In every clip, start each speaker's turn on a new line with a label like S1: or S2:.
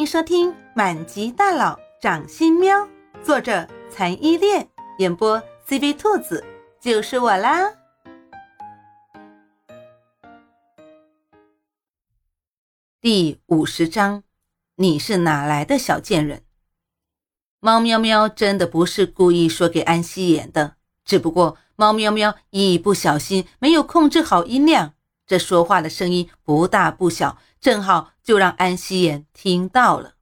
S1: 欢迎收听《满级大佬掌心喵》，作者残依恋，演播 CV 兔子，就是我啦。第五十章，你是哪来的小贱人？猫喵喵真的不是故意说给安西演的，只不过猫喵喵一不小心没有控制好音量，这说话的声音不大不小，正好就让安夕颜听到了。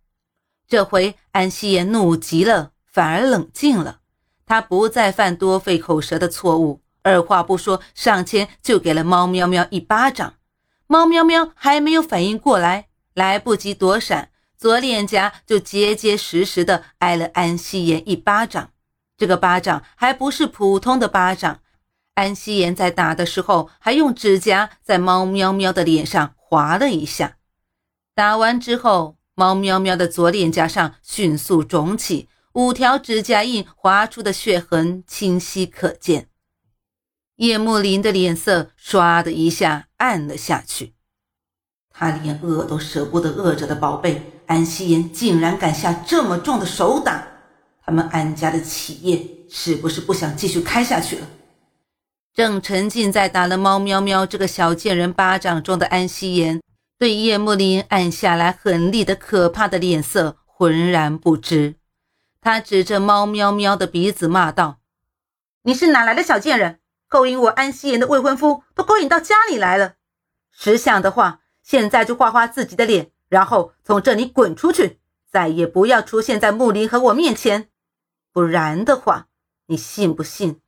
S1: 这回安夕颜怒极了，反而冷静了，他不再犯多费口舌的错误，二话不说上前就给了猫喵喵一巴掌。猫喵喵还没有反应过来，来不及躲闪，左脸颊就结结实实的挨了安夕颜一巴掌。这个巴掌还不是普通的巴掌，安希言在打的时候还用指甲在猫喵喵的脸上划了一下。打完之后，猫喵喵的左脸颊上迅速肿起，五条指甲印划出的血痕清晰可见。叶慕林的脸色唰的一下暗了下去，他连饿都舍不得饿着的宝贝安希言，竟然敢下这么重的手打，他们安家的企业是不是不想继续开下去了？正沉浸在打了猫喵喵这个小贱人巴掌中的安夕颜，对叶慕林按下来狠厉的可怕的脸色浑然不知，他指着猫喵喵的鼻子骂道：“你是哪来的小贱人？”勾引我安夕颜的未婚夫都勾引到家里来了，识相的话，现在就画画自己的脸，然后从这里滚出去，再也不要出现在木林和我面前。不然的话，你信不信？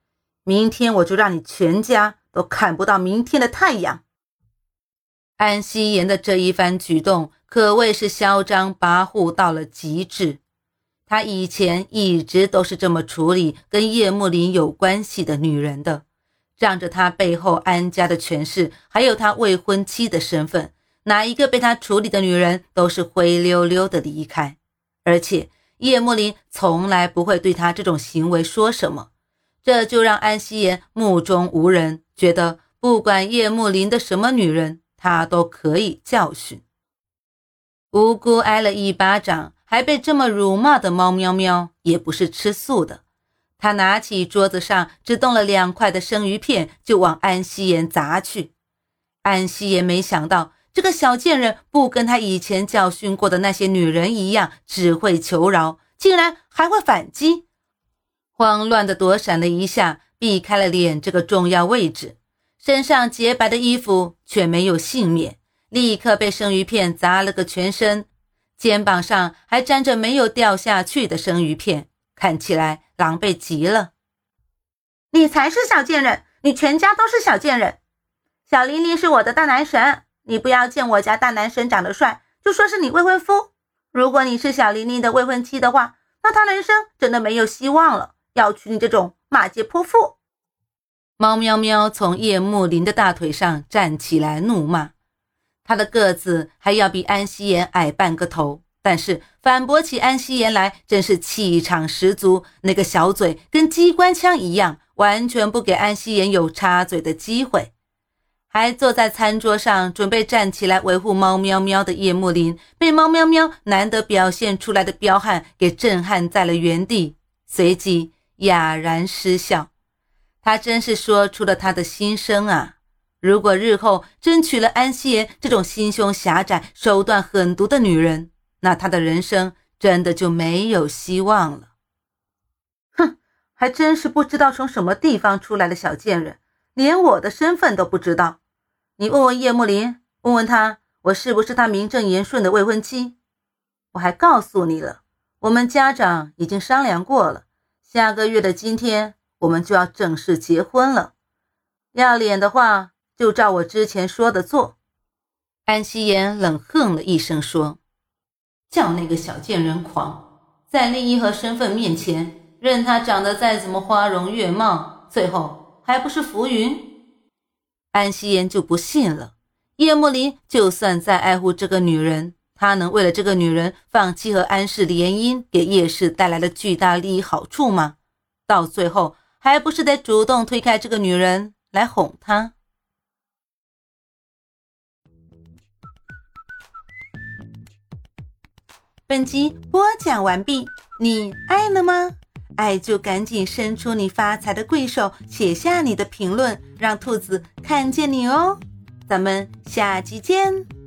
S1: 明天我就让你全家都看不到明天的太阳。安夕颜的这一番举动可谓是嚣张跋扈到了极致，他以前一直都是这么处理跟叶慕林有关系的女人的。仗着他背后安家的权势，还有他未婚妻的身份，哪一个被他处理的女人都是灰溜溜的离开。而且叶慕林从来不会对他这种行为说什么，这就让安夕颜目中无人，觉得不管叶慕林的什么女人，他都可以教训。无辜挨了一巴掌，还被这么辱骂的猫喵喵，也不是吃素的。他拿起桌子上只动了两块的生鱼片，就往安夕颜砸去。安夕颜没想到，这个小贱人不跟他以前教训过的那些女人一样，只会求饶，竟然还会反击。慌乱的躲闪了一下，避开了脸这个重要位置，身上洁白的衣服却没有幸免，立刻被生鱼片砸了个全身，肩膀上还沾着没有掉下去的生鱼片。看起来狼狈极了，你才是小贱人，你全家都是小贱人。小玲玲是我的大男神，你不要见我家大男神长得帅，就说是你未婚夫。如果你是小玲玲的未婚妻的话，那他人生真的没有希望了，要娶你这种马街泼妇。猫喵喵从叶慕林的大腿上站起来，怒骂。他的个子还要比安希言矮半个头。但是反驳起安希言来，真是气场十足。那个小嘴跟机关枪一样，完全不给安希言有插嘴的机会。还坐在餐桌上准备站起来维护猫喵喵的叶慕林，被猫喵喵难得表现出来的彪悍给震撼在了原地，随即哑然失笑。他真是说出了他的心声啊！如果日后真娶了安希言这种心胸狭窄、手段狠毒的女人，那他的人生真的就没有希望了。哼，还真是不知道从什么地方出来的小贱人，连我的身份都不知道。你问问叶慕林，问问他，我是不是他名正言顺的未婚妻？我还告诉你了，我们家长已经商量过了，下个月的今天我们就要正式结婚了。要脸的话，就照我之前说的做。安夕颜冷哼了一声说。叫那个小贱人狂，在另一和身份面前，任他长得再怎么花容月貌，最后还不是浮云？安夕颜就不信了。叶慕林就算再爱护这个女人，他能为了这个女人放弃和安氏联姻给叶氏带来的巨大利益好处吗？到最后还不是得主动推开这个女人来哄她？本集播讲完毕，你爱了吗？爱就赶紧伸出你发财的贵手，写下你的评论，让兔子看见你哦。咱们下集见。